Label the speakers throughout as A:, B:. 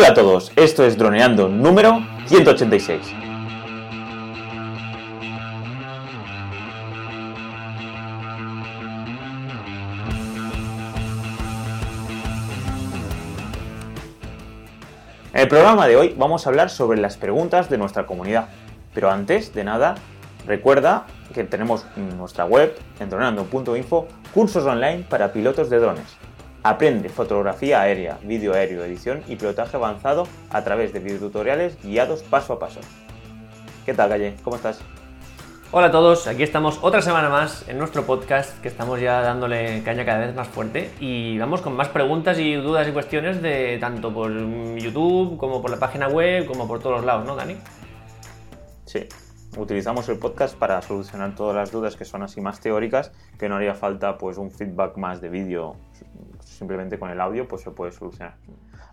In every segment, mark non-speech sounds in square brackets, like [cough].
A: Hola a todos, esto es Droneando número 186. En el programa de hoy vamos a hablar sobre las preguntas de nuestra comunidad. Pero antes de nada, recuerda que tenemos en nuestra web, en droneando.info, cursos online para pilotos de drones. Aprende fotografía aérea, vídeo aéreo, edición y pilotaje avanzado a través de videotutoriales guiados paso a paso. ¿Qué tal, Calle? ¿Cómo estás?
B: Hola a todos, aquí estamos otra semana más en nuestro podcast que estamos ya dándole caña cada vez más fuerte y vamos con más preguntas y dudas y cuestiones de tanto por YouTube como por la página web como por todos los lados, ¿no, Dani?
A: Sí, utilizamos el podcast para solucionar todas las dudas que son así más teóricas, que no haría falta pues un feedback más de vídeo, simplemente con el audio pues se puede solucionar.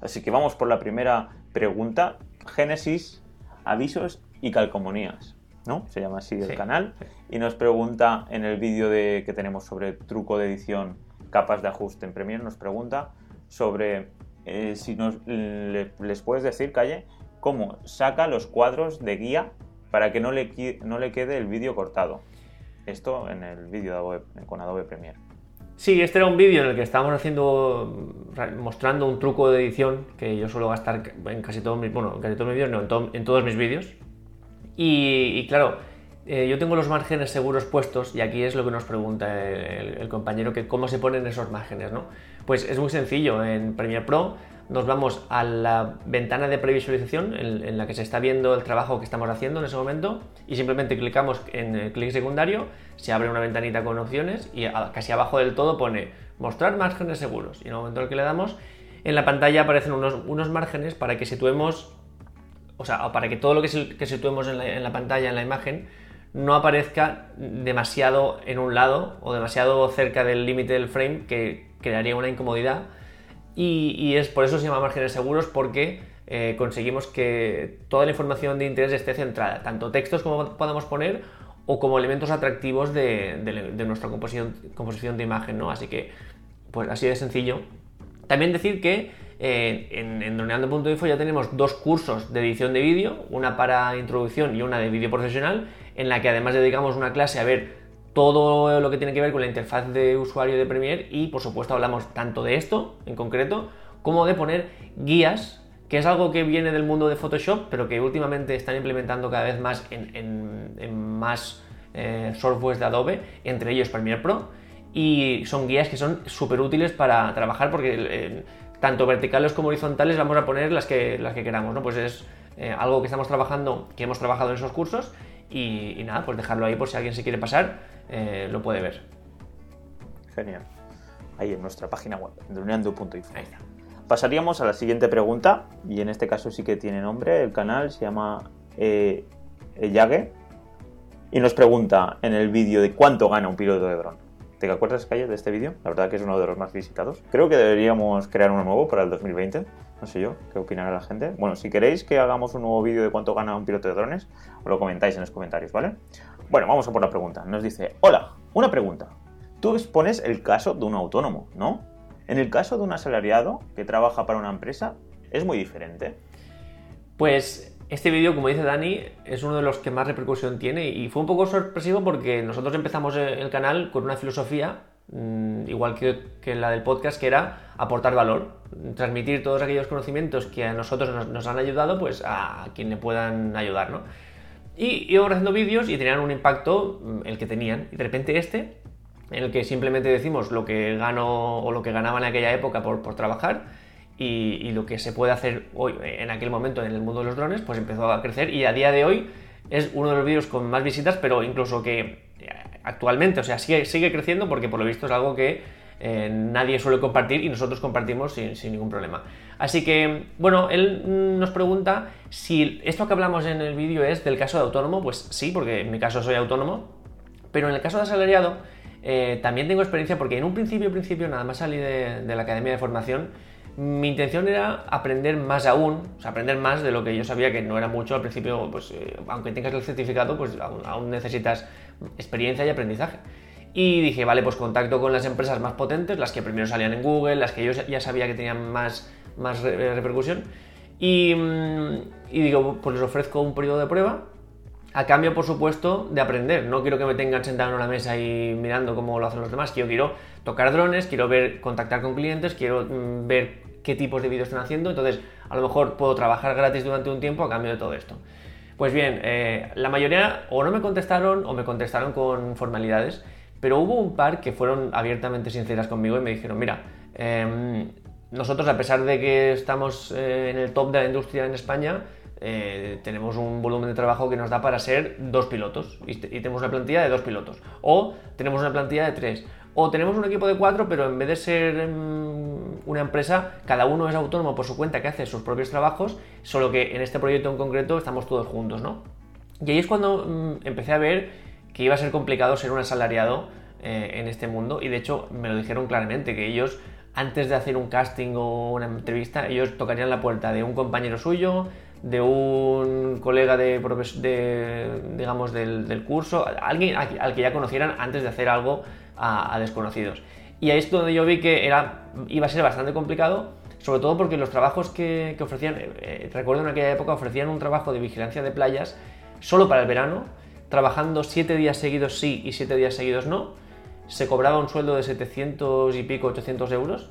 A: Así que vamos por la primera pregunta, Génesis, avisos y calcomanías. ¿no? Se llama así el
B: Sí.
A: canal. Y nos pregunta en el vídeo de, que tenemos sobre truco de edición, capas de ajuste en Premiere, nos pregunta sobre eh, si nos, le- les puedes decir, Calle, cómo saca los cuadros de guía para que no le, no le quede el vídeo cortado. Esto en el vídeo de Adobe- con Adobe Premiere.
B: Sí, este era un vídeo en el que estábamos haciendo, ra- mostrando un truco de edición que yo suelo gastar en casi todos mis, bueno, en casi todos mis vídeos, no, en, en todos mis vídeos. Y, claro, eh, yo tengo los márgenes seguros puestos y aquí es lo que nos pregunta el, el- el compañero, que cómo se ponen esos márgenes, ¿no? Pues es muy sencillo, en Premiere Pro nos vamos a la ventana de previsualización en, la que se está viendo el trabajo que estamos haciendo en ese momento y simplemente clicamos en el clic secundario, se abre una ventanita con opciones y casi abajo del todo pone mostrar márgenes seguros y en el momento en el que le damos en la pantalla aparecen unos, unos márgenes para que situemos o sea, para que todo lo que situemos en la, en la pantalla, en la imagen, no aparezca demasiado en un lado o demasiado cerca del límite del frame que crearía una incomodidad. Y, es por eso se llama márgenes seguros porque eh, conseguimos que toda la información de interés esté centrada, tanto textos como podamos poner o como elementos atractivos de, nuestra composición, composición de imagen, ¿no? Así que, pues así de sencillo. También decir que eh, en, en ya tenemos dos cursos de edición de vídeo, una para introducción y una de vídeo profesional, en la que además dedicamos una clase a ver todo lo que tiene que ver con la interfaz de usuario de Premiere y por supuesto hablamos tanto de esto en concreto como de poner guías, que es algo que viene del mundo de Photoshop, pero que últimamente están implementando cada vez más en, más eh, softwares de Adobe, entre ellos Premiere Pro y son guías que son súper útiles para trabajar porque eh, tanto verticales como horizontales vamos a poner las que, las que queramos, ¿no? Pues es eh, algo que estamos trabajando, que hemos trabajado en esos cursos y, y nada, pues dejarlo ahí por si alguien se quiere pasar, eh, lo puede ver.
A: Genial. Ahí en nuestra página web, droneando.info. Pasaríamos a la siguiente pregunta, y en este caso sí que tiene nombre, el canal se llama eh, Eyage, y nos pregunta en el vídeo de cuánto gana un piloto de dron. ¿Te acuerdas, Calle, de este vídeo? La verdad que es uno de los más visitados. Creo que deberíamos crear uno nuevo para el 2020. No sé yo, ¿qué opinará la gente? Bueno, si queréis que hagamos un nuevo vídeo de cuánto gana un piloto de drones, os lo comentáis en los comentarios, ¿vale? Bueno, vamos a por la pregunta. Nos dice, hola, una pregunta. Tú expones el caso de un autónomo, ¿no? En el caso de un asalariado que trabaja para una empresa, es muy diferente.
B: Pues este vídeo, como dice Dani, es uno de los que más repercusión tiene y fue un poco sorpresivo porque nosotros empezamos el canal con una filosofía, mm, igual que, la del podcast, que era aportar valor, transmitir todos aquellos conocimientos que a nosotros nos, han ayudado, pues a quien le puedan ayudar, ¿no? Y íbamos haciendo vídeos y tenían un impacto mm, el que tenían. Y de repente este, en el que simplemente decimos lo que gano o lo que ganaba en aquella época por trabajar y, lo que se puede hacer hoy, en aquel momento en el mundo de los drones, pues empezó a crecer y a día de hoy es uno de los vídeos con más visitas, pero incluso que eh, actualmente, o sea, sigue, sigue creciendo porque por lo visto es algo que eh, nadie suele compartir y nosotros compartimos sin, sin ningún problema. Así que, bueno, él mm, nos pregunta si esto que hablamos en el vídeo es del caso de autónomo, pues sí, porque en mi caso soy autónomo, pero en el caso de asalariado eh, también tengo experiencia porque en un principio, principio, nada más salí de la academia de formación, mi intención era aprender más aún, o sea, aprender más de lo que yo sabía que no era mucho al principio, pues eh, aunque tengas el certificado, pues aún, aún necesitas experiencia y aprendizaje. Y dije, vale, pues contacto con las empresas más potentes, las que primero salían en Google, las que yo ya sabía que tenían más, más re- repercusión, Y, mm, y digo, pues les ofrezco un periodo de prueba a cambio, por supuesto, de aprender. No quiero que me tengan sentado en una mesa y mirando cómo lo hacen los demás. Yo quiero tocar drones, quiero ver, contactar con clientes, quiero mm, ver qué tipos de vídeos están haciendo. Entonces, a lo mejor puedo trabajar gratis durante un tiempo a cambio de todo esto. Pues bien, eh, la mayoría o no me contestaron o me contestaron con formalidades, pero hubo un par que fueron abiertamente sinceras conmigo y me dijeron, mira, em, nosotros a pesar de que estamos eh, en el top de la industria en España, eh, tenemos un volumen de trabajo que nos da para ser dos pilotos y, tenemos una plantilla de dos pilotos. O tenemos una plantilla de tres. O tenemos un equipo de cuatro, pero en vez de ser mm, una empresa, cada uno es autónomo por su cuenta que hace sus propios trabajos, solo que en este proyecto en concreto estamos todos juntos, ¿no? Y ahí es cuando mm, empecé a ver que iba a ser complicado ser un asalariado eh, en este mundo y de hecho me lo dijeron claramente, que ellos antes de hacer un casting o una entrevista, ellos tocarían la puerta de un compañero suyo, de un colega de, digamos, del, curso, alguien al que ya conocieran antes de hacer algo a, desconocidos. Y ahí es donde yo vi que era, iba a ser bastante complicado, sobre todo porque los trabajos que, ofrecían, eh, eh, recuerdo en aquella época, ofrecían un trabajo de vigilancia de playas solo para el verano, trabajando 7 días seguidos sí y 7 días seguidos no, se cobraba un sueldo de 700 y pico, 800 euros.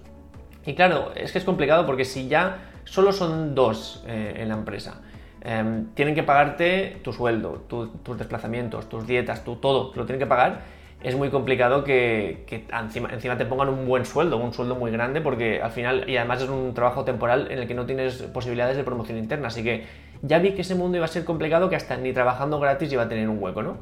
B: Y claro, es que es complicado porque si ya solo son dos eh, en la empresa. Em, tienen que pagarte tu sueldo, tus desplazamientos, tus dietas, tu todo, lo tienen que pagar. Es muy complicado que, encima, encima, te pongan un buen sueldo, un sueldo muy grande, porque al final, y además es un trabajo temporal en el que no tienes posibilidades de promoción interna. Así que ya vi que ese mundo iba a ser complicado, que hasta ni trabajando gratis iba a tener un hueco, ¿no?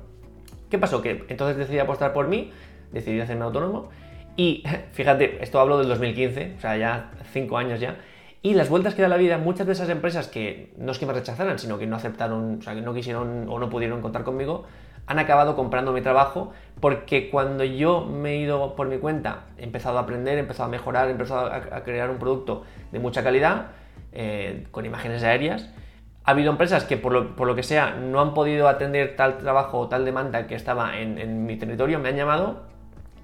B: ¿Qué pasó? Que entonces decidí apostar por mí, decidí hacerme autónomo. Y [laughs] fíjate, esto hablo del 2015, o sea, ya cinco años ya. Y las vueltas que da la vida, muchas de esas empresas que no es que me rechazaran, sino que no aceptaron, o sea, que no quisieron o no pudieron contar conmigo, han acabado comprando mi trabajo porque cuando yo me he ido por mi cuenta, he empezado a aprender, he empezado a mejorar, he empezado a, crear un producto de mucha calidad, eh, con imágenes aéreas, ha habido empresas que por lo, que sea no han podido atender tal trabajo o tal demanda que estaba en, en mi territorio, me han llamado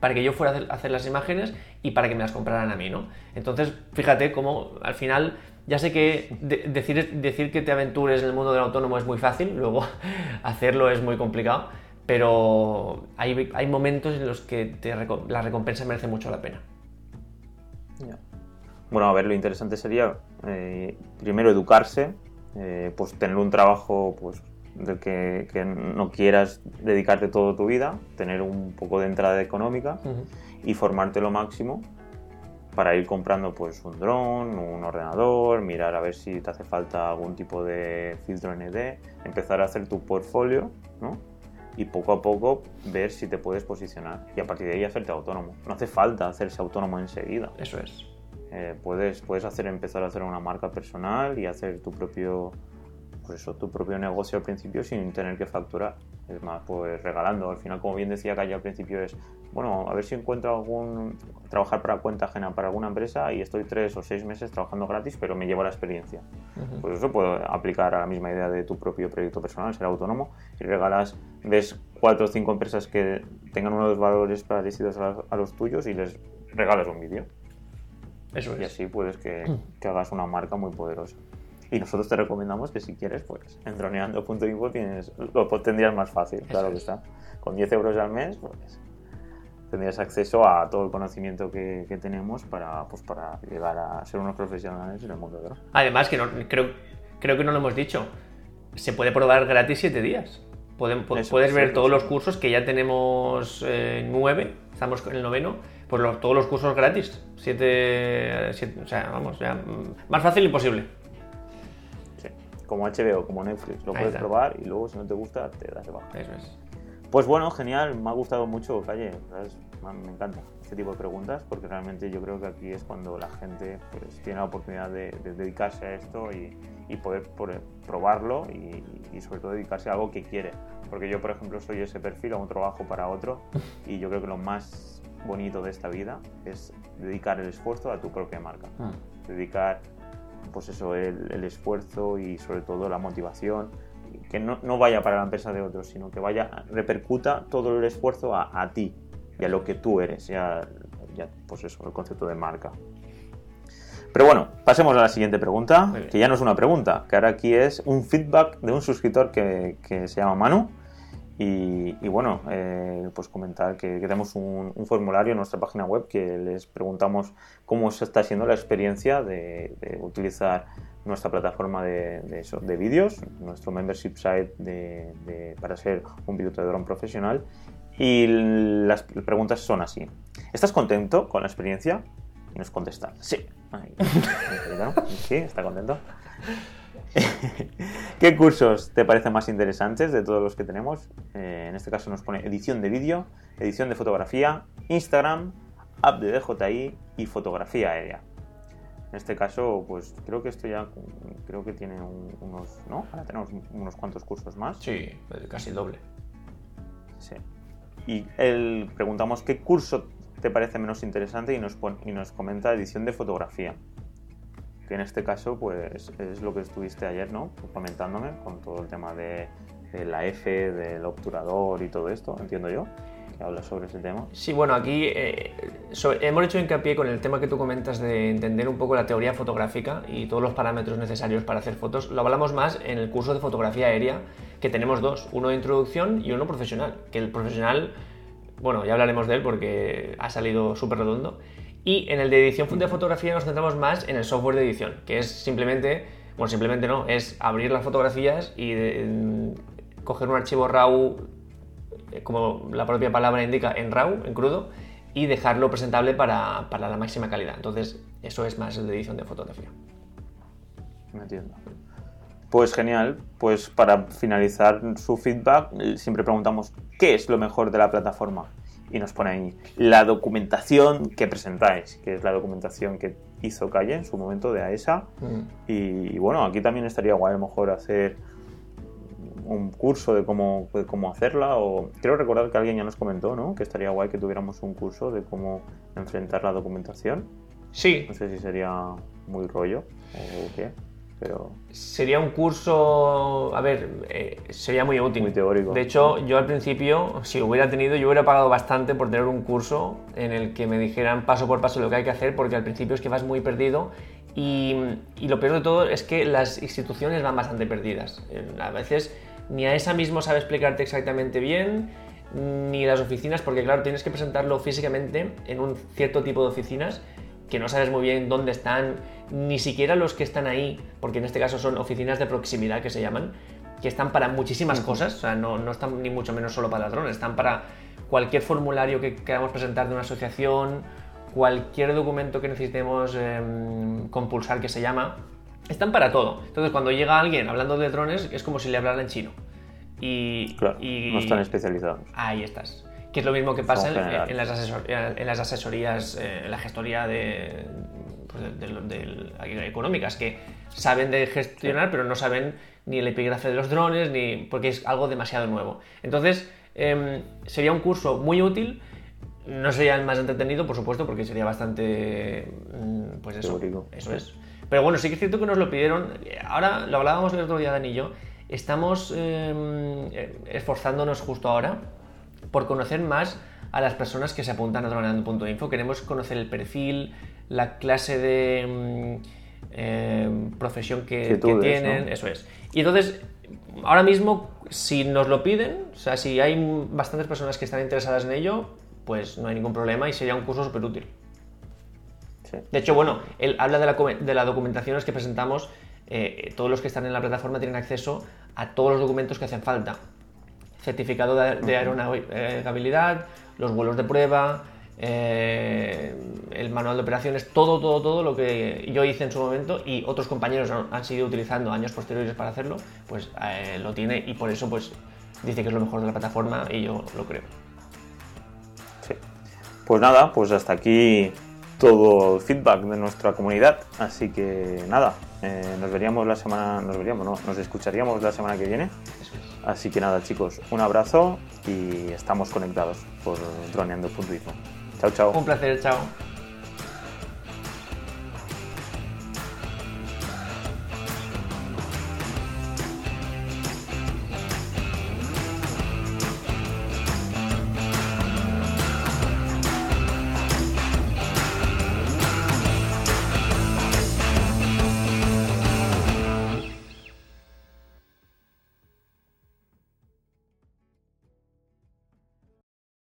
B: para que yo fuera a hacer las imágenes y para que me las compraran a mí, ¿no? Entonces, fíjate cómo al final, ya sé que decir, decir que te aventures en el mundo del autónomo es muy fácil, luego [laughs] hacerlo es muy complicado, pero hay, hay momentos en los que la recompensa merece mucho la pena.
A: Bueno, a ver, lo interesante sería eh, primero educarse, eh, pues tener un trabajo pues del que, no quieras dedicarte toda tu vida, tener un poco de entrada económica y formarte lo máximo para ir comprando pues un dron, un ordenador, mirar a ver si te hace falta algún tipo de filtro ND, empezar a hacer tu portfolio, ¿no? Y poco a poco ver si te puedes posicionar y a partir de ahí hacerte autónomo. No hace falta hacerse autónomo enseguida.
B: Eso es.
A: Eh, puedes, puedes hacer, empezar a hacer una marca personal y hacer tu propio pues eso, tu propio negocio al principio sin tener que facturar. Es más, pues regalando. Al final, como bien decía Calle al principio, es, bueno, a ver si encuentro algún, trabajar para cuenta ajena para alguna empresa y estoy tres o seis meses trabajando gratis, pero me llevo la experiencia. Pues eso puedo aplicar a la misma idea de tu propio proyecto personal, ser autónomo, y regalas, ves cuatro o cinco empresas que tengan unos valores parecidos a, los tuyos y les regalas un vídeo.
B: Eso es.
A: Y así puedes que, que hagas una marca muy poderosa. Y nosotros te recomendamos que si quieres, pues en droneando.info tienes, lo tendrías más fácil, claro que está. Con 10 euros al mes, pues tendrías acceso a todo el conocimiento que, tenemos para, pues, para llegar a ser unos profesionales en el mundo de.
B: Además, que no, creo, creo que no lo hemos dicho, se puede probar gratis 7 días. puedes ver todos los cursos que ya tenemos eh, nueve, estamos en el noveno, pues todos los cursos gratis. Siete, siete, o sea, vamos, ya, más fácil imposible
A: como HBO, como Netflix. Lo puedes probar y luego si no te gusta te das de baja.
B: Eso es.
A: Pues bueno, genial, me ha gustado mucho, Calle, me encanta este tipo de preguntas porque realmente yo creo que aquí es cuando la gente pues, tiene la oportunidad de, dedicarse a esto y, poder probarlo y, sobre todo dedicarse a algo que quiere. Porque yo, por ejemplo, soy ese perfil, a un trabajo para otro [laughs] y yo creo que lo más bonito de esta vida es dedicar el esfuerzo a tu propia marca. Ah. Dedicar pues eso, el, esfuerzo y sobre todo la motivación, que no, no, vaya para la empresa de otros, sino que vaya, repercuta todo el esfuerzo a, ti y a lo que tú eres, ya, ya pues eso, el concepto de marca. Pero bueno, pasemos a la siguiente pregunta, que ya no es una pregunta, que ahora aquí es un feedback de un suscriptor que, que se llama Manu. Y, y bueno, eh, pues comentar que, que tenemos un, un formulario en nuestra página web que les preguntamos cómo se está siendo la experiencia de, de utilizar nuestra plataforma de, de, de vídeos, nuestro membership site de, para ser un dron profesional. Y las preguntas son así. ¿Estás contento con la experiencia? Y nos contesta, sí. Ahí, [laughs] ¿no? Sí, está contento. [laughs] ¿Qué cursos te parecen más interesantes de todos los que tenemos? Eh, en este caso nos pone edición de vídeo, edición de fotografía, Instagram, app de DJI y fotografía aérea. En este caso, pues creo que esto ya creo que tiene un- unos, ¿no? Ahora tenemos unos cuantos cursos más.
B: Sí, casi el doble.
A: Sí. Y él preguntamos qué curso te parece menos interesante y nos, pon- y nos comenta edición de fotografía. Que en este caso, pues es lo que estuviste ayer, ¿no? Comentándome con todo el tema de, de la F, del obturador y todo esto, entiendo yo, que habla sobre ese tema.
B: Sí, bueno, aquí eh, hemos hecho hincapié con el tema que tú comentas de entender un poco la teoría fotográfica y todos los parámetros necesarios para hacer fotos. Lo hablamos más en el curso de fotografía aérea, que tenemos dos, uno de introducción y uno profesional. Que el profesional, bueno, ya hablaremos de él porque ha salido súper redondo. Y en el de edición de fotografía nos centramos más en el software de edición, que es simplemente, bueno, simplemente no, es abrir las fotografías y eh, coger un archivo RAW eh, como la propia palabra indica, en RAW, en crudo, y dejarlo presentable para, para la máxima calidad. Entonces, eso es más el de edición de fotografía.
A: Me entiendo. Pues genial, pues para finalizar su feedback, eh, siempre preguntamos qué es lo mejor de la plataforma. Y nos pone ahí la documentación que presentáis, que es la documentación que hizo Calle en su momento de AESA. Y, y bueno, aquí también estaría guay a lo mejor hacer un curso de cómo, de cómo hacerla. O creo recordar que alguien ya nos comentó, ¿no? Que estaría guay que tuviéramos un curso de cómo enfrentar la documentación.
B: Sí,
A: No sé si sería muy rollo o qué, pero
B: sería un curso, a ver, eh, sería muy útil.
A: Muy teórico.
B: De hecho, yo al principio, si hubiera tenido, yo hubiera pagado bastante por tener un curso en el que me dijeran paso por paso lo que hay que hacer, porque al principio es que vas muy perdido y, y lo peor de todo es que las instituciones van bastante perdidas. A veces ni a esa mismo sabe explicarte exactamente bien, ni las oficinas, porque claro, tienes que presentarlo físicamente en un cierto tipo de oficinas que no sabes muy bien dónde están, ni siquiera los que están ahí, porque en este caso son oficinas de proximidad que se llaman, que están para muchísimas cosas, o sea, no, no están ni mucho menos solo para ladrones, están para cualquier formulario que queramos presentar de una asociación, cualquier documento que necesitemos em, compulsar que se llama, están para todo. Entonces, cuando llega alguien hablando de drones, es como si le hablara en chino. Y,
A: claro,
B: y-
A: no están especializados.
B: Ahí estás. Que es lo mismo que pasa en, las asesor- en las asesorías, eh, en la gestoría de, pues, de- de- de- económicas, que saben de gestionar, pero no saben ni el epígrafe de los drones, ni porque es algo demasiado nuevo. Entonces, em, sería un curso muy útil. No sería el más entretenido, por supuesto, porque sería bastante. mm, Pues eso.
A: Teórico.
B: Eso es. Pero bueno, sí que es cierto que nos lo pidieron. Ahora lo hablábamos el otro día, Dani y yo. Estamos em, eh, esforzándonos justo ahora por conocer más a las personas que se apuntan a droneando.info. Queremos conocer el perfil, la clase de mm, eh, profesión que, tienen,
A: ¿no?
B: eso es. Y entonces, ahora mismo, si nos lo piden, o sea, si hay bastantes personas que están interesadas en ello, pues no hay ningún problema y sería un curso súper útil.
A: Sí.
B: De hecho, bueno, él habla de la, de las documentaciones que presentamos. eh, todos los que están en la plataforma tienen acceso a todos los documentos que hacen falta. Certificado de, de aeronavegabilidad, los vuelos de prueba, eh, el manual de operaciones, todo, todo, todo lo que yo hice en su momento y otros compañeros han, han seguido utilizando años posteriores para hacerlo, pues eh, lo tiene y por eso pues dice que es lo mejor de la plataforma y yo lo creo.
A: Sí. Pues nada, pues hasta aquí todo el feedback de nuestra comunidad. Así que nada, eh, nos veríamos la semana, nos veríamos, no, nos escucharíamos la semana que viene. Así que nada, chicos, un abrazo y estamos conectados por droneando.info. Chao, chao.
B: Un placer, chao.